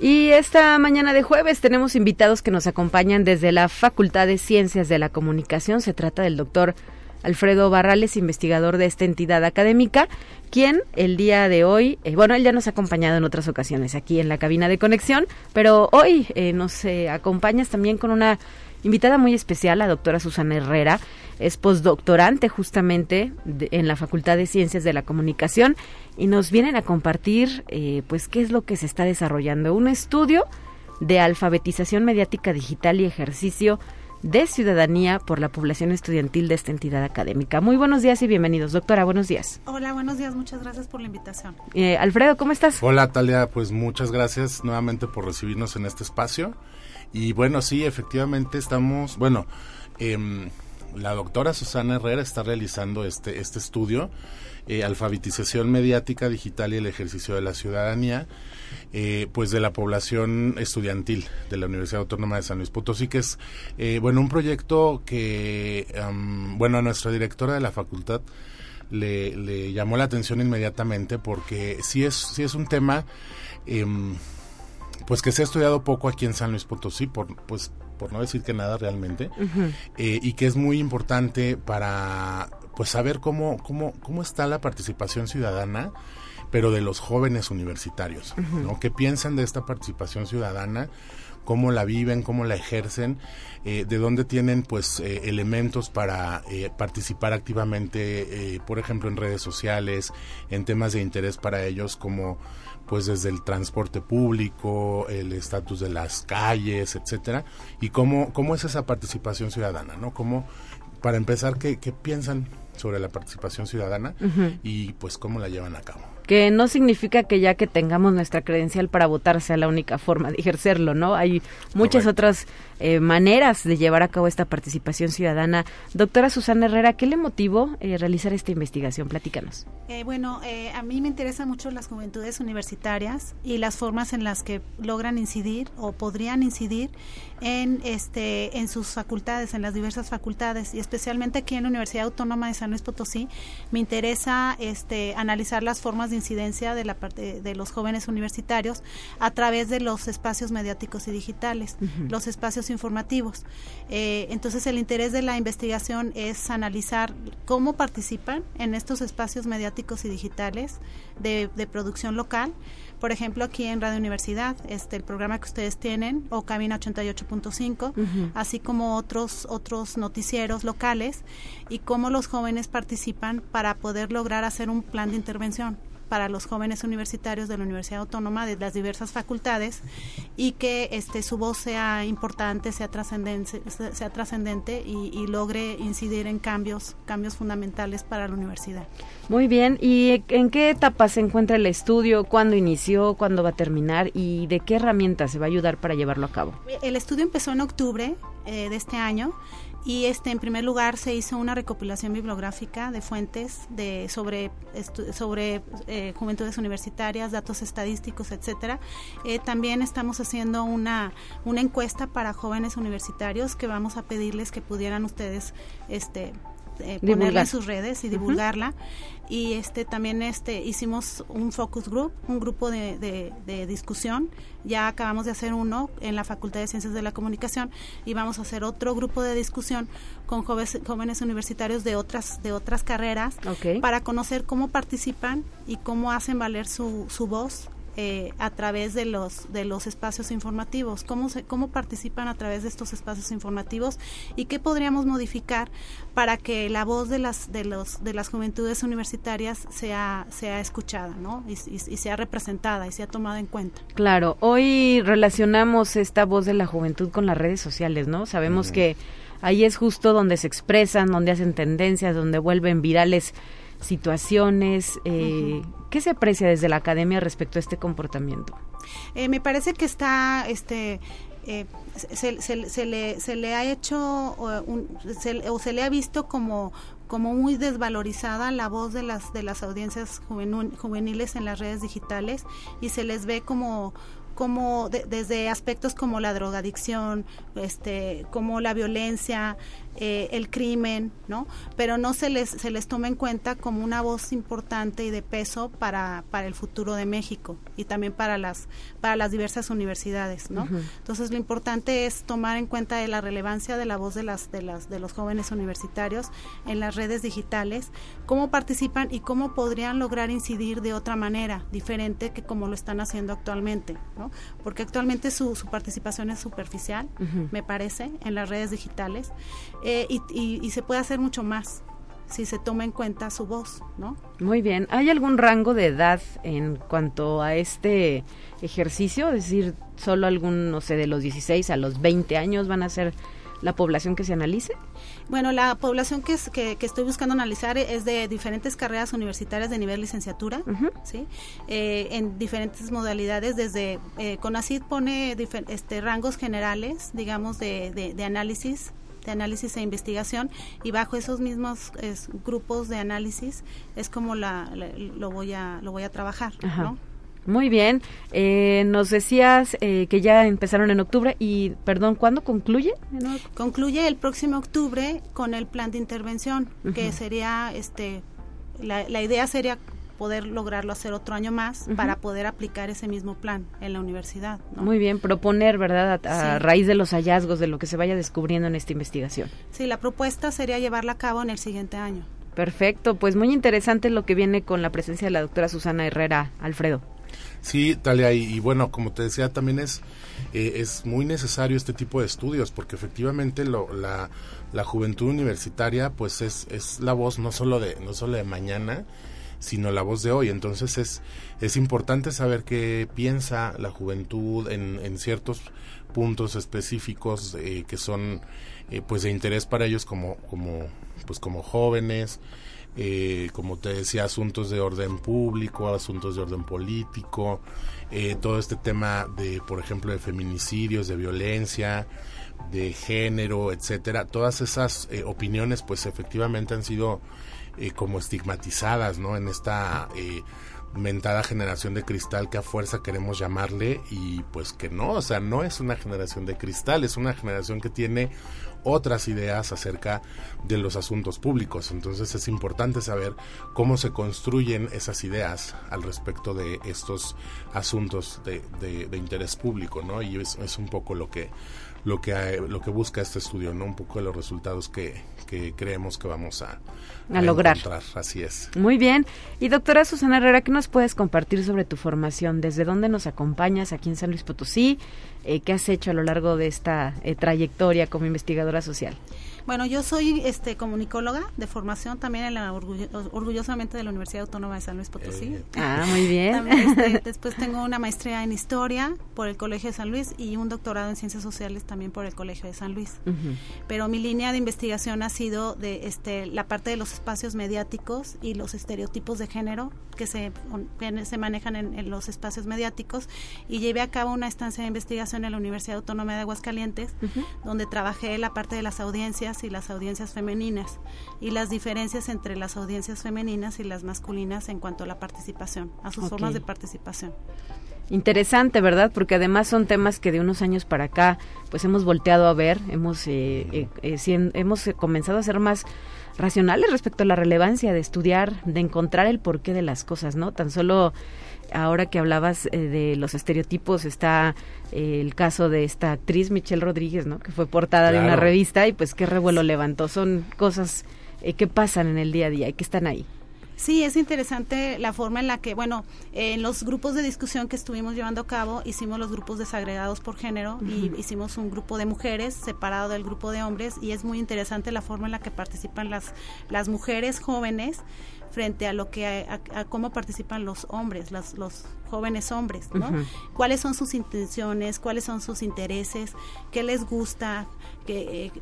Y esta mañana de jueves tenemos invitados que nos acompañan desde la Facultad de Ciencias de la Comunicación. Se trata del doctor Alfredo Barrales, investigador de esta entidad académica, quien el día de hoy, eh, bueno, él ya nos ha acompañado en otras ocasiones aquí en la cabina de conexión, pero hoy eh, nos eh, acompañas también con una Invitada muy especial, la doctora Susana Herrera, es postdoctorante justamente en la Facultad de Ciencias de la Comunicación y nos vienen a compartir eh, pues qué es lo que se está desarrollando. Un estudio de alfabetización mediática digital y ejercicio de Ciudadanía por la Población Estudiantil de esta entidad académica. Muy buenos días y bienvenidos. Doctora, buenos días. Hola, buenos días. Muchas gracias por la invitación. Eh, Alfredo, ¿cómo estás? Hola, Talia. Pues muchas gracias nuevamente por recibirnos en este espacio. Y bueno, sí, efectivamente estamos, bueno, eh, la doctora Susana Herrera está realizando este, este estudio, eh, alfabetización mediática digital y el ejercicio de la ciudadanía, eh, pues de la población estudiantil de la Universidad Autónoma de San Luis Potosí, que es, eh, bueno, un proyecto que, um, bueno, a nuestra directora de la facultad le, le, llamó la atención inmediatamente porque sí es, sí es un tema, eh, pues que se ha estudiado poco aquí en San Luis Potosí, por, pues por no decir que nada realmente, uh -huh. eh, y que es muy importante para pues saber cómo, cómo, cómo está la participación ciudadana, pero de los jóvenes universitarios, uh -huh. ¿no? ¿Qué piensan de esta participación ciudadana? cómo la viven, cómo la ejercen, eh, de dónde tienen pues eh, elementos para eh, participar activamente, por ejemplo, en redes sociales, en temas de interés para ellos como pues desde el transporte público, el estatus de las calles, etcétera, y cómo, cómo es esa participación ciudadana, ¿no? Cómo, para empezar, ¿qué, qué piensan sobre la participación ciudadana uh -huh. y pues cómo la llevan a cabo? Que no significa que ya que tengamos nuestra credencial para votar sea la única forma de ejercerlo, ¿no? Hay muchas Correcto. otras eh, maneras de llevar a cabo esta participación ciudadana. Doctora Susana Herrera, ¿qué le motivó eh, realizar esta investigación? Platícanos. Eh, bueno, a mí me interesan mucho las juventudes universitarias y las formas en las que logran incidir o podrían incidir en este en sus facultades, en las diversas facultades y especialmente aquí en la Universidad Autónoma de San Luis Potosí me interesa este analizar las formas de incidencia de la parte de los jóvenes universitarios a través de los espacios mediáticos y digitales, uh -huh. los espacios informativos. Eh, entonces el interés de la investigación es analizar cómo participan en estos espacios mediáticos y digitales de, de producción local por ejemplo, aquí en Radio Universidad, este el programa que ustedes tienen, o Cabina 88.5, uh -huh. así como otros otros noticieros locales y cómo los jóvenes participan para poder lograr hacer un plan de intervención para los jóvenes universitarios de la Universidad Autónoma de las diversas facultades y que este su voz sea importante, sea trascendente, sea trascendente y, y, logre incidir en cambios, cambios fundamentales para la universidad. Muy bien, ¿y en qué etapa se encuentra el estudio? ¿Cuándo inició? ¿Cuándo va a terminar? ¿Y de qué herramientas se va a ayudar para llevarlo a cabo? El estudio empezó en octubre eh, de este año y este en primer lugar se hizo una recopilación bibliográfica de fuentes de sobre sobre eh, juventudes universitarias datos estadísticos etcétera eh, también estamos haciendo una una encuesta para jóvenes universitarios que vamos a pedirles que pudieran ustedes este eh, ponerla en sus redes y divulgarla. Uh -huh. Y este también este hicimos un focus group, un grupo de, de, de, discusión. Ya acabamos de hacer uno en la Facultad de Ciencias de la Comunicación y vamos a hacer otro grupo de discusión con jóvenes, jóvenes universitarios de otras de otras carreras okay. para conocer cómo participan y cómo hacen valer su, su voz eh, a través de los de los espacios informativos, cómo se, cómo participan a través de estos espacios informativos y qué podríamos modificar para que la voz de las de los de las juventudes universitarias sea sea escuchada, ¿no? Y, y, y sea representada y sea tomada en cuenta. Claro, hoy relacionamos esta voz de la juventud con las redes sociales, ¿no? Sabemos uh -huh. que ahí es justo donde se expresan, donde hacen tendencias, donde vuelven virales situaciones. Eh, uh -huh. ¿Qué se aprecia desde la academia respecto a este comportamiento? Eh, me parece que está, este, eh, se, se, se, le, se le ha hecho un, se, o se le ha visto como como muy desvalorizada la voz de las de las audiencias juveniles en las redes digitales y se les ve como como de, desde aspectos como la drogadicción, este, como la violencia, eh, el crimen, ¿no? Pero no se les se les toma en cuenta como una voz importante y de peso para, para el futuro de México y también para las para las diversas universidades, ¿no? Uh -huh. Entonces lo importante es tomar en cuenta de la relevancia de la voz de las de las de los jóvenes universitarios en las redes digitales, cómo participan y cómo podrían lograr incidir de otra manera, diferente que como lo están haciendo actualmente, ¿no? Porque actualmente su, su participación es superficial, uh -huh. me parece, en las redes digitales eh, y, y, y, se puede hacer mucho más si se toma en cuenta su voz, ¿no? Muy bien. ¿Hay algún rango de edad en cuanto a este ejercicio? Es decir, solo algún, no sé, de los 16 a los 20 años van a ser la población que se analice? Bueno, la población que, que, estoy buscando analizar es de diferentes carreras universitarias de nivel licenciatura, ¿sí? Eh, en diferentes modalidades, desde eh, CONACID pone este, rangos generales, digamos, de, de, análisis de análisis e investigación y bajo esos mismos grupos de análisis es como la, lo voy a lo voy a trabajar ¿no? Muy bien. Eh, nos decías eh, que ya empezaron en octubre y, perdón, ¿cuándo concluye? Concluye el próximo octubre con el plan de intervención, que sería, este, la, la, idea sería poder lograrlo hacer otro año más para poder aplicar ese mismo plan en la universidad. Muy bien, proponer, ¿verdad? A, raíz de los hallazgos, de lo que se vaya descubriendo en esta investigación. Sí, la propuesta sería llevarla a cabo en el siguiente año. Perfecto, pues muy interesante lo que viene con la presencia de la doctora Susana Herrera, Alfredo. Sí, Talia, y, bueno, como te decía, también es, eh, es muy necesario este tipo de estudios, porque efectivamente lo, la, la juventud universitaria, pues es, es la voz no solo de, no solo de mañana, sino la voz de hoy. Entonces es, es importante saber qué piensa la juventud en, en ciertos puntos específicos eh, que son eh, pues de interés para ellos como, como, pues como jóvenes, eh, como te decía, asuntos de orden público, asuntos de orden político, eh, todo este tema de, por ejemplo, de feminicidios, de violencia, de género, etcétera. Todas esas opiniones, pues efectivamente han sido como estigmatizadas, ¿no? En esta mentada generación de cristal que a fuerza queremos llamarle y pues que no, o sea, no es una generación de cristal, es una generación que tiene otras ideas acerca de los asuntos públicos. Entonces es importante saber cómo se construyen esas ideas al respecto de estos asuntos de, de, interés público, ¿no? Y es, un poco lo que lo que lo que busca este estudio, ¿no? Un poco de los resultados que, que creemos que vamos a, a, lograr. Así es. Muy bien. Y doctora Susana Herrera, ¿qué nos puedes compartir sobre tu formación? ¿Desde dónde nos acompañas aquí en San Luis Potosí? Eh, ¿Qué has hecho a lo largo de esta eh, trayectoria como investigadora social? Bueno, yo soy este comunicóloga de formación también en la orgullosamente de la Universidad Autónoma de San Luis Potosí. Eh, ah, muy bien. Este, [laughs] después tengo una maestría en historia por el Colegio de San Luis y un doctorado en ciencias sociales también por el Colegio de San Luis. Pero mi línea de investigación ha sido de este la parte de los espacios mediáticos y los estereotipos de género que se, se manejan en, los espacios mediáticos y llevé a cabo una estancia de investigación en la Universidad Autónoma de Aguascalientes, donde trabajé la parte de las audiencias y las audiencias femeninas y las diferencias entre las audiencias femeninas y las masculinas en cuanto a la participación, a sus formas de participación. Interesante, ¿verdad? Porque además son temas que de unos años para acá, pues hemos volteado a ver, hemos eh, eh, eh hemos comenzado a ser más racionales respecto a la relevancia de estudiar, de encontrar el porqué de las cosas, ¿no? Tan solo ahora que hablabas eh, de los estereotipos está eh, el caso de esta actriz Michelle Rodríguez, ¿no? Que fue portada de una revista y pues qué revuelo levantó. Son cosas eh, que pasan en el día a día y que están ahí. Sí, es interesante la forma en la que, bueno, en los grupos de discusión que estuvimos llevando a cabo, hicimos los grupos desagregados por género y hicimos un grupo de mujeres separado del grupo de hombres y es muy interesante la forma en la que participan las, las mujeres jóvenes frente a lo que a, cómo participan los hombres, los, los jóvenes hombres, ¿no? ¿Cuáles son sus intenciones? ¿Cuáles son sus intereses? ¿Qué les gusta? que, eh,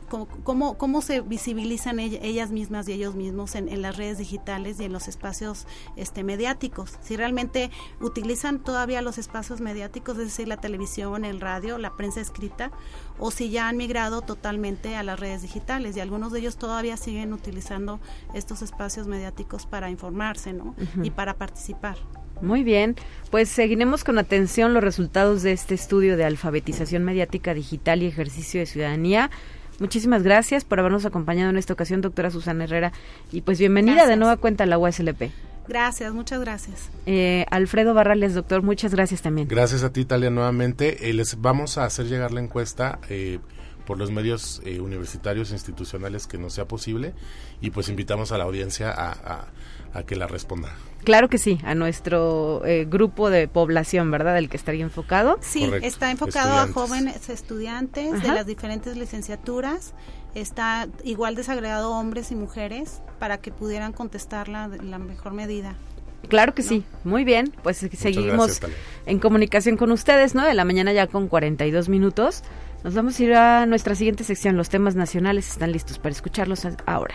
cómo, cómo se visibilizan ellas mismas y ellos mismos en, las redes digitales y en los espacios este, mediáticos. Si realmente utilizan todavía los espacios mediáticos, es decir, la televisión, el radio, la prensa escrita, o si ya han migrado totalmente a las redes digitales y algunos de ellos todavía siguen utilizando estos espacios mediáticos para informarse ¿no? y para participar. Muy bien, pues seguiremos con atención los resultados de este estudio de alfabetización mediática digital y ejercicio de ciudadanía. Muchísimas gracias por habernos acompañado en esta ocasión, doctora Susana Herrera, y pues bienvenida de nueva cuenta a la USLP. Gracias, muchas gracias. Eh, Alfredo Barrales, doctor, muchas gracias también. Gracias a ti, Talia, nuevamente. Eh, les vamos a hacer llegar la encuesta eh, por los medios universitarios e institucionales que no sea posible y pues invitamos a la audiencia a, a que la responda. Claro que sí, a nuestro eh, grupo de población, ¿verdad? El que estaría enfocado. Sí, está enfocado a jóvenes estudiantes de las diferentes licenciaturas. Está igual desagregado hombres y mujeres para que pudieran contestarla de la mejor medida. Claro que sí, muy bien, pues seguimos en comunicación con ustedes, ¿no? De la mañana ya con 42 minutos Nos vamos a ir a nuestra siguiente sección. Los temas nacionales están listos para escucharlos ahora.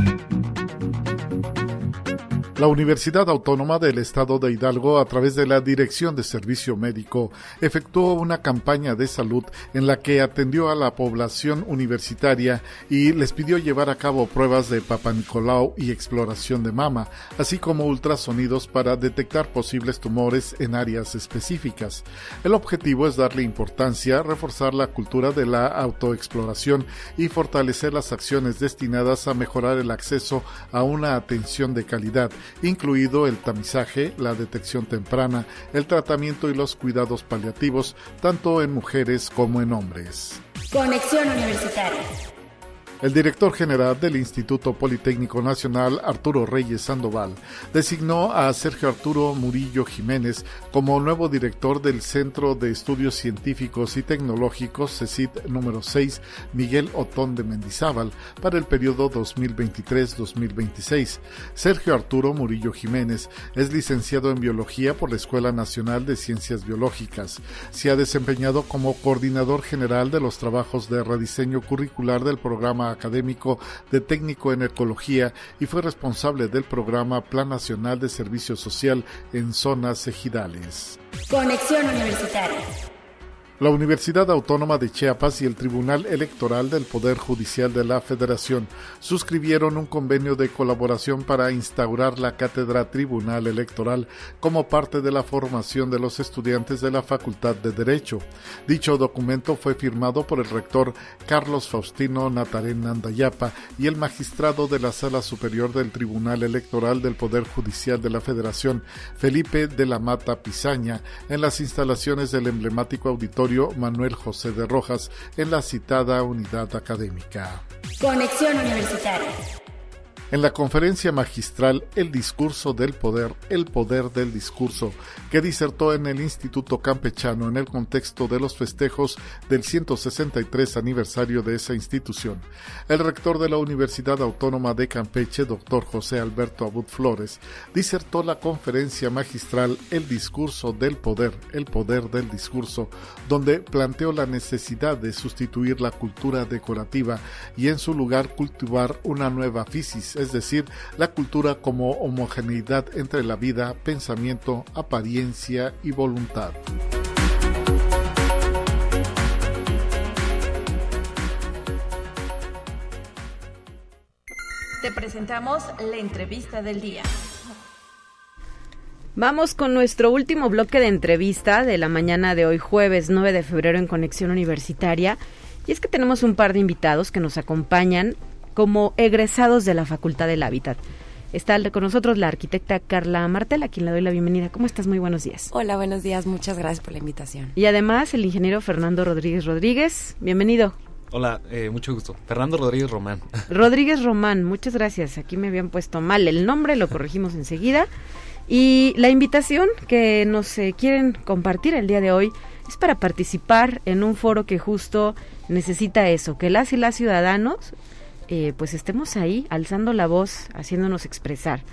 La Universidad Autónoma del Estado de Hidalgo, a través de la Dirección de Servicio Médico, efectuó una campaña de salud en la que atendió a la población universitaria y les pidió llevar a cabo pruebas de Papa Nicolau y exploración de mama, así como ultrasonidos para detectar posibles tumores en áreas específicas. El objetivo es darle importancia, reforzar la cultura de la autoexploración y fortalecer las acciones destinadas a mejorar el acceso a una atención de calidad incluido el tamizaje, la detección temprana, el tratamiento y los cuidados paliativos, tanto en mujeres como en hombres. Conexión Universitaria. El director general del Instituto Politécnico Nacional, Arturo Reyes Sandoval, designó a Sergio Arturo Murillo Jiménez como nuevo director del Centro de Estudios Científicos y Tecnológicos CECIT número 6, Miguel Otón de Mendizábal, para el periodo 2023-2026. Sergio Arturo Murillo Jiménez es licenciado en Biología por la Escuela Nacional de Ciencias Biológicas. Se ha desempeñado como coordinador general de los trabajos de rediseño curricular del programa académico de técnico en ecología y fue responsable del programa Plan Nacional de Servicio Social en zonas ejidales. Conexión Universitaria. La Universidad Autónoma de Chiapas y el Tribunal Electoral del Poder Judicial de la Federación suscribieron un convenio de colaboración para instaurar la cátedra Tribunal Electoral como parte de la formación de los estudiantes de la Facultad de Derecho. Dicho documento fue firmado por el rector Carlos Faustino Natarén Nandayapa y el magistrado de la Sala Superior del Tribunal Electoral del Poder Judicial de la Federación, Felipe de la Mata Pizaña, en las instalaciones del emblemático auditorio Manuel José de Rojas en la citada unidad académica. Conexión Universitaria. En la conferencia magistral El discurso del poder, el poder del discurso, que disertó en el Instituto Campechano en el contexto de los festejos del 163 aniversario de esa institución, el rector de la Universidad Autónoma de Campeche, doctor José Alberto Abud Flores, disertó la conferencia magistral El discurso del poder, el poder del discurso, donde planteó la necesidad de sustituir la cultura decorativa y en su lugar cultivar una nueva fisis es decir, la cultura como homogeneidad entre la vida, pensamiento, apariencia y voluntad. Te presentamos la entrevista del día. Vamos con nuestro último bloque de entrevista de la mañana de hoy, jueves 9 de febrero en Conexión Universitaria. Y es que tenemos un par de invitados que nos acompañan como egresados de la Facultad del Hábitat. Está con nosotros la arquitecta Carla Martel, a quien le doy la bienvenida. ¿Cómo estás? Muy buenos días. Hola, buenos días. Muchas gracias por la invitación. Y además el ingeniero Fernando Rodríguez Rodríguez. Bienvenido. Hola, eh, mucho gusto. Fernando Rodríguez Román. [laughs] Rodríguez Román, muchas gracias. Aquí me habían puesto mal el nombre, lo corregimos enseguida. Y la invitación que nos eh, quieren compartir el día de hoy es para participar en un foro que justo necesita eso, que las y las ciudadanos eh, pues estemos ahí alzando la voz, haciéndonos expresar.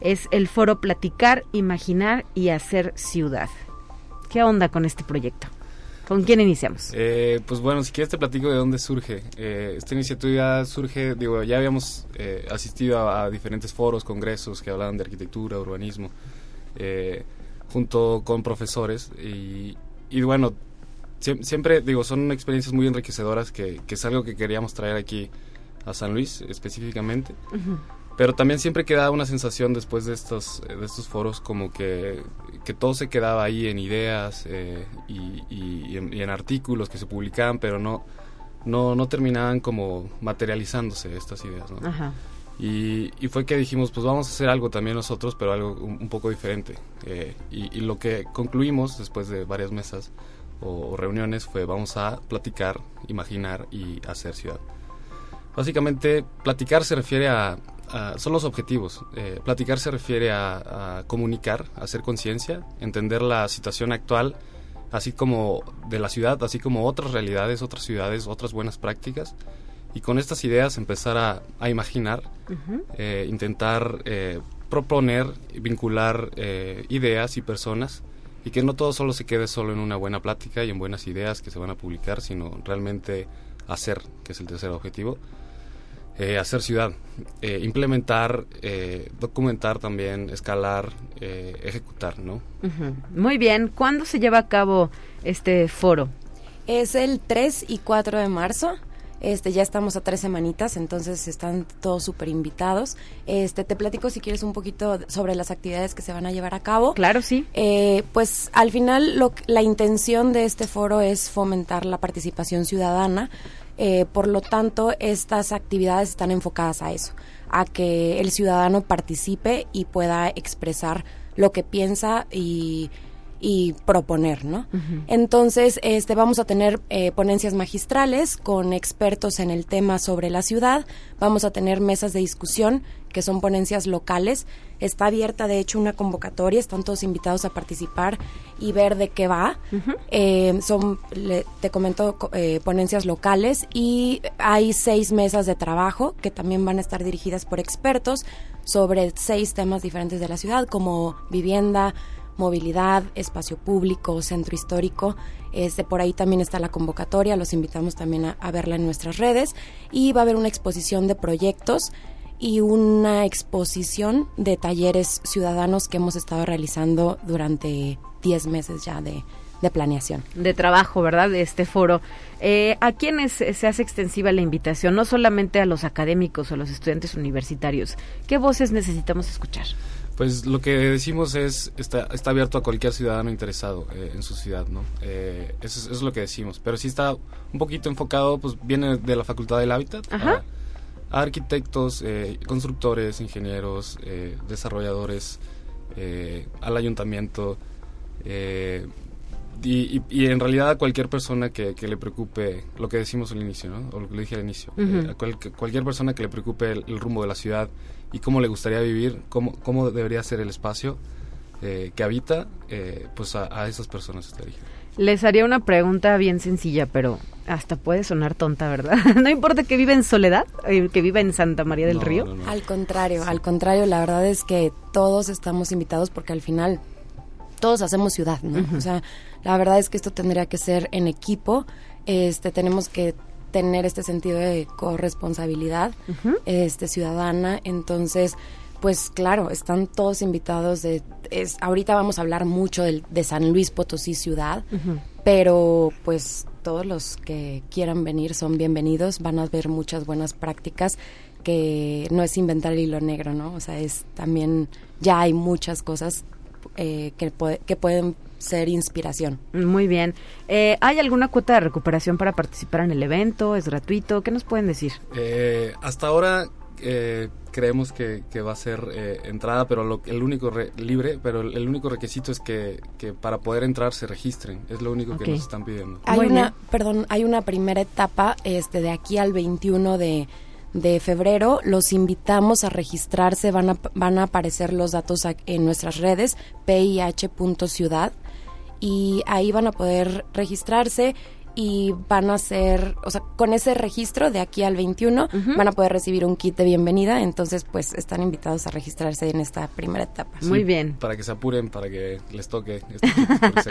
Es el foro Platicar, Imaginar y Hacer Ciudad. ¿Qué onda con este proyecto? ¿Con quién iniciamos? Eh, pues bueno, si quieres te platico de dónde surge. Eh, esta iniciativa surge, digo, ya habíamos asistido a, diferentes foros, congresos que hablaban de arquitectura, urbanismo, junto con profesores y, bueno, siempre, digo, son experiencias muy enriquecedoras que, que, es algo que queríamos traer aquí a San Luis específicamente. Pero también siempre quedaba una sensación después de estos, de estos foros como que, que todo se quedaba ahí en ideas eh, y, en, artículos que se publicaban, pero no, no, no terminaban como materializándose estas ideas. Y, fue que dijimos, pues vamos a hacer algo también nosotros, pero algo un, poco diferente. Eh, y, lo que concluimos después de varias mesas o reuniones fue vamos a platicar, imaginar y hacer ciudad. Básicamente, platicar se refiere a... son los objetivos. Eh, platicar se refiere a, comunicar, a hacer conciencia, entender la situación actual, así como de la ciudad, así como otras realidades, otras ciudades, otras buenas prácticas, y con estas ideas empezar a, a imaginar, eh, intentar eh, proponer, vincular eh, ideas y personas y que no todo solo se quede solo en una buena plática y en buenas ideas que se van a publicar, sino realmente hacer, que es el tercer objetivo, eh, hacer ciudad, eh, implementar, eh, documentar también, escalar, eh, ejecutar, ¿no? Muy bien. ¿Cuándo se lleva a cabo este foro? Es el 3 y 4 de marzo. Este, ya estamos a tres semanitas, entonces están todos súper invitados. Este, te platico si quieres un poquito sobre las actividades que se van a llevar a cabo. Claro, sí. Eh, pues al final lo, que- la intención de este foro es fomentar la participación ciudadana. Eh, por lo tanto, estas actividades están enfocadas a eso, a que el ciudadano participe y pueda expresar lo que piensa y, y proponer, ¿no? Entonces, este, vamos a tener eh, ponencias magistrales con expertos en el tema sobre la ciudad. Vamos a tener mesas de discusión, que son ponencias locales. Está abierta, de hecho, una convocatoria. Están todos invitados a participar y ver de qué va. Eh, son, le- te comento, co- eh, ponencias locales y hay seis mesas de trabajo que también van a estar dirigidas por expertos sobre seis temas diferentes de la ciudad, como vivienda, movilidad, espacio público, centro histórico. Este, por ahí también está la convocatoria, los invitamos también a, verla en nuestras redes. Y va a haber una exposición de proyectos y una exposición de talleres ciudadanos que hemos estado realizando durante 10 meses ya de, de planeación. de trabajo, ¿verdad? De este foro. Eh, ¿A quiénes se hace extensiva la invitación? No solamente a los académicos o los estudiantes universitarios. ¿Qué voces necesitamos escuchar? Pues lo que decimos es, está, está abierto a cualquier ciudadano interesado eh, en su ciudad, ¿no? Eh, eso, es, eso es lo que decimos. Pero sí está un poquito enfocado, pues viene de la Facultad del Hábitat Ajá. a, a arquitectos, eh, constructores, ingenieros, eh, desarrolladores, eh, al ayuntamiento, eh, y, y- y en realidad a cualquier persona que, que le preocupe lo que decimos al inicio, ¿no? O lo que le dije al inicio. Eh, a cual- cualquier persona que le preocupe el, el rumbo de la ciudad y cómo le gustaría vivir, cómo, cómo debería ser el espacio eh, que habita, eh, pues a, a esas personas está dirigido. Les haría una pregunta bien sencilla, pero hasta puede sonar tonta, ¿verdad? [laughs] no importa que viva en Soledad, eh, que viva en Santa María del No, Río. no, no. Al contrario, al contrario, la verdad es que todos estamos invitados porque al final todos hacemos ciudad, ¿no? O sea, la verdad es que esto tendría que ser en equipo, este tenemos que tener este sentido de corresponsabilidad este ciudadana, entonces pues claro, están todos invitados de es ahorita vamos a hablar mucho del, de San Luis Potosí ciudad, pero pues todos los que quieran venir son bienvenidos, van a ver muchas buenas prácticas que no es inventar el hilo negro, ¿no? O sea, es también ya hay muchas cosas eh, que, puede- que pueden ser inspiración. Muy bien. Eh, ¿Hay alguna cuota de recuperación para participar en el evento? ¿Es gratuito? ¿Qué nos pueden decir? Eh, hasta ahora eh, creemos que, que va a ser eh, entrada, pero lo- el único re- libre, pero el, el único requisito es que, que para poder entrar se registren. Es lo único que nos están pidiendo. Hay una, perdón, hay una primera etapa este de aquí al 21 de, de febrero. Los invitamos a registrarse, van a, van a aparecer los datos en nuestras redes, pih.ciudad, y ahí van a poder registrarse y van a ser, o sea, con ese registro de aquí al 21 van a poder recibir un kit de bienvenida, entonces pues están invitados a registrarse en esta primera etapa. Muy bien. Para que se apuren, para que les toque. Este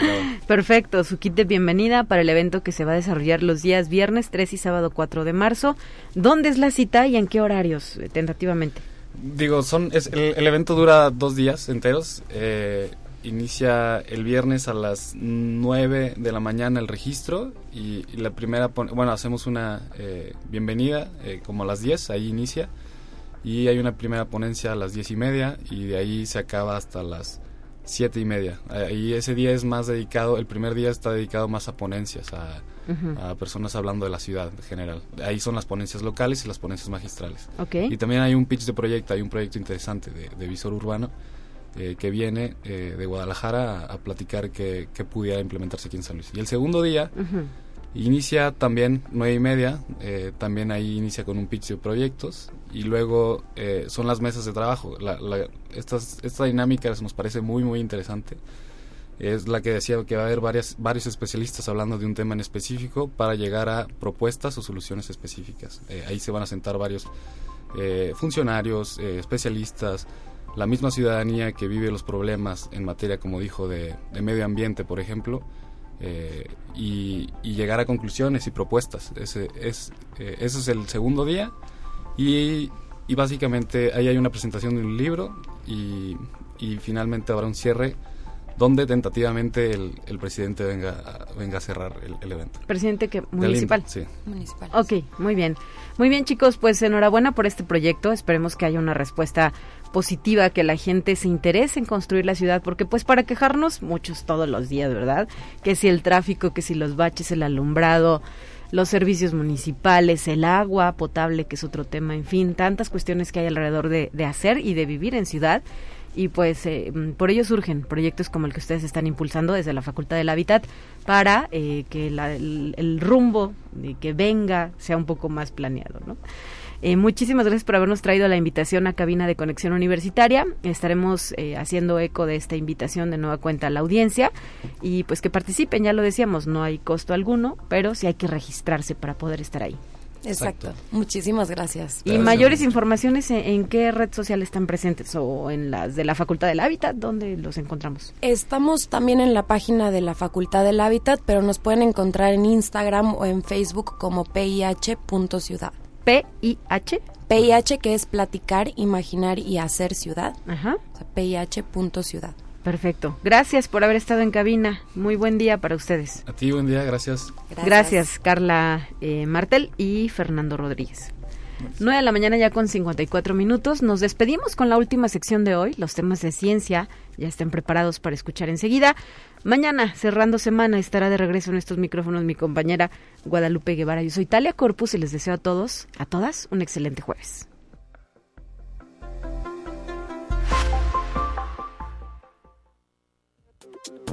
kit. [laughs] Perfecto, su kit de bienvenida para el evento que se va a desarrollar los días viernes 3 y sábado 4 de marzo. ¿Dónde es la cita y en qué horarios, eh, tentativamente? Digo, son es, el, el evento dura dos días enteros. eh, inicia el viernes a las 9 de la mañana el registro y, y la primera, bueno, hacemos una eh, bienvenida eh, como a las 10, ahí inicia. Y hay una primera ponencia a las 10 y media y de ahí se acaba hasta las 7 y media. Ahí ese día es más dedicado, el primer día está dedicado más a ponencias, a, a personas hablando de la ciudad en general. Ahí son las ponencias locales y las ponencias magistrales. Ok. Y también hay un pitch de proyecto, hay un proyecto interesante de, de visor urbano eh, que viene eh, de Guadalajara a, a platicar que, que pudiera implementarse aquí en San Luis. Y el segundo día Ujú. inicia también nueve y media, eh, también ahí inicia con un pitch de proyectos y luego son las mesas de trabajo. La, la- estas- esta dinámica nos parece muy muy interesante es la que decía que va a haber varias, varios especialistas hablando de un tema en específico para llegar a propuestas o soluciones específicas. Ahí se van a sentar varios funcionarios, especialistas, la misma ciudadanía que vive los problemas en materia, como dijo, de, medio ambiente, por ejemplo, y, llegar a conclusiones y propuestas. Ese es, ese es el segundo día y, y, básicamente ahí hay una presentación de un libro y, y finalmente habrá un cierre donde tentativamente el, presidente venga, venga a cerrar el, evento. ¿Presidente que municipal? Sí. Municipal. Ok, muy bien. Muy bien, chicos, pues enhorabuena por este proyecto. Esperemos que haya una respuesta positiva, que la gente se interese en construir la ciudad, porque pues para quejarnos muchos todos los días, ¿verdad? Que si el tráfico, que si los baches, el alumbrado, los servicios municipales, el agua potable, que es otro tema, en fin, tantas cuestiones que hay alrededor de, de hacer y de vivir en ciudad y pues eh, por ello surgen proyectos como el que ustedes están impulsando desde la Facultad del Hábitat para eh, que el, rumbo de que venga sea un poco más planeado, ¿no? Eh, muchísimas gracias por habernos traído la invitación a cabina de conexión universitaria. Estaremos haciendo eco de esta invitación de nueva cuenta a la audiencia y pues que participen, ya lo decíamos, no hay costo alguno, pero sí hay que registrarse para poder estar ahí. Exacto. Muchísimas gracias. Y mayores informaciones en, qué red social están presentes o en las de la Facultad del Hábitat, ¿dónde los encontramos? Estamos también en la página de la Facultad del Hábitat, pero nos pueden encontrar en Instagram o en Facebook como pih.ciudad. PIH. PIH que es platicar, imaginar y hacer ciudad. Ajá. O sea, pih.ciudad. Perfecto. Gracias por haber estado en cabina. Muy buen día para ustedes. A ti, buen día, gracias. Gracias, Carla eh, Martel y Fernando Rodríguez. 9 de la mañana ya con 54 minutos. Nos despedimos con la última sección de hoy. Los temas de ciencia ya estén preparados para escuchar enseguida. Mañana, cerrando semana, estará de regreso en estos micrófonos mi compañera Guadalupe Guevara. Yo soy Talia Corpus y les deseo a todos, a todas, un excelente jueves.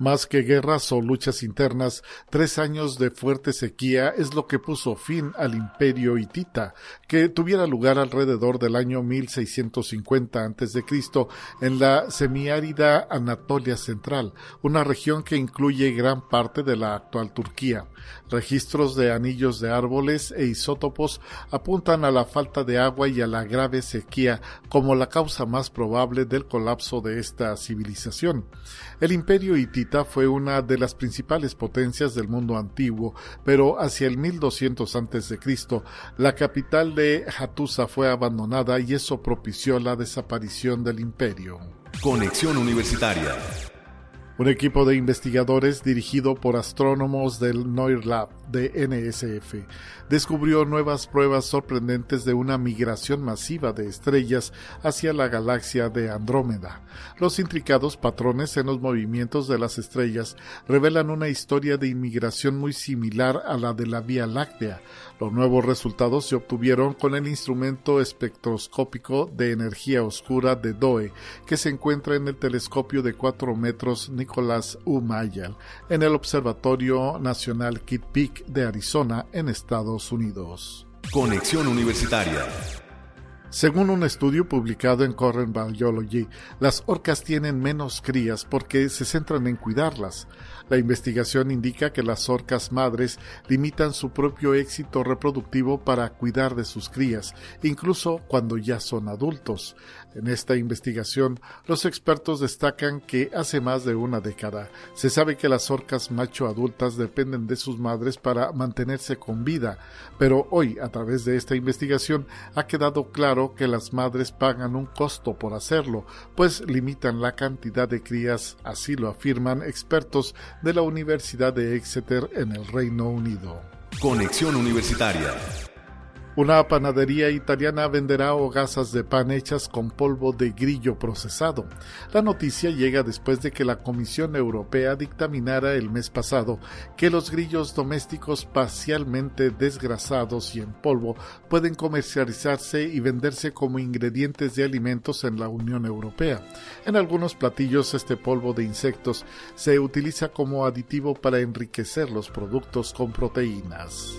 Más que guerras o luchas internas, tres años de fuerte sequía es lo que puso fin al imperio hitita, que tuviera lugar alrededor del año 1650 a.C. en la semiárida Anatolia Central, una región que incluye gran parte de la actual Turquía. Registros de anillos de árboles e isótopos apuntan a la falta de agua y a la grave sequía como la causa más probable del colapso de esta civilización. El imperio hitita fue una de las principales potencias del mundo antiguo, pero hacia el 1200 a.C. la capital de Hattusa fue abandonada y eso propició la desaparición del imperio. Conexión Universitaria un equipo de investigadores dirigido por astrónomos del Noir Lab de NSF descubrió nuevas pruebas sorprendentes de una migración masiva de estrellas hacia la galaxia de Andrómeda. Los intricados patrones en los movimientos de las estrellas revelan una historia de inmigración muy similar a la de la Vía Láctea, los nuevos resultados se obtuvieron con el instrumento espectroscópico de energía oscura de DOE, que se encuentra en el telescopio de 4 metros Nicholas U. Mayall, en el Observatorio Nacional Kitt Peak de Arizona, en Estados Unidos. Conexión Universitaria. Según un estudio publicado en Current Biology, las orcas tienen menos crías porque se centran en cuidarlas. La investigación indica que las orcas madres limitan su propio éxito reproductivo para cuidar de sus crías, incluso cuando ya son adultos. En esta investigación, los expertos destacan que hace más de una década se sabe que las orcas macho adultas dependen de sus madres para mantenerse con vida, pero hoy, a través de esta investigación, ha quedado claro que las madres pagan un costo por hacerlo, pues limitan la cantidad de crías, así lo afirman expertos de la Universidad de Exeter en el Reino Unido. Conexión Universitaria. Una panadería italiana venderá hogazas de pan hechas con polvo de grillo procesado. La noticia llega después de que la Comisión Europea dictaminara el mes pasado que los grillos domésticos parcialmente desgrasados y en polvo pueden comercializarse y venderse como ingredientes de alimentos en la Unión Europea. En algunos platillos este polvo de insectos se utiliza como aditivo para enriquecer los productos con proteínas.